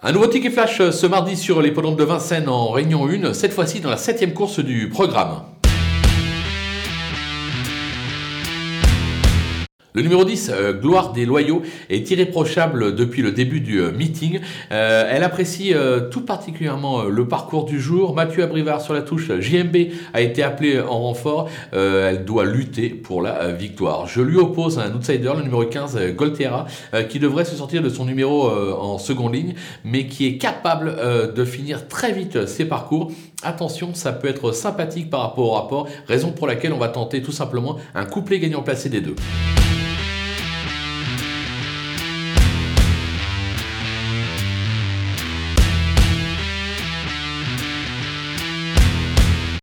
Un nouveau ticket flash ce mardi sur l'hippodrome de Vincennes en Réunion 1, cette fois-ci dans la septième course du programme. Le numéro 10, euh, Gloire des Loyaux, est irréprochable depuis le début du euh, meeting. Euh, elle apprécie tout particulièrement le parcours du jour. Mathieu Abrivard sur la touche, JMB a été appelé en renfort. elle doit lutter pour la victoire. Je lui oppose un outsider, le numéro 15, Goltera, qui devrait se sortir de son numéro en seconde ligne, mais qui est capable de finir très vite ses parcours. Attention, ça peut être sympathique par rapport au rapport, raison pour laquelle on va tenter tout simplement un couplet gagnant placé des deux.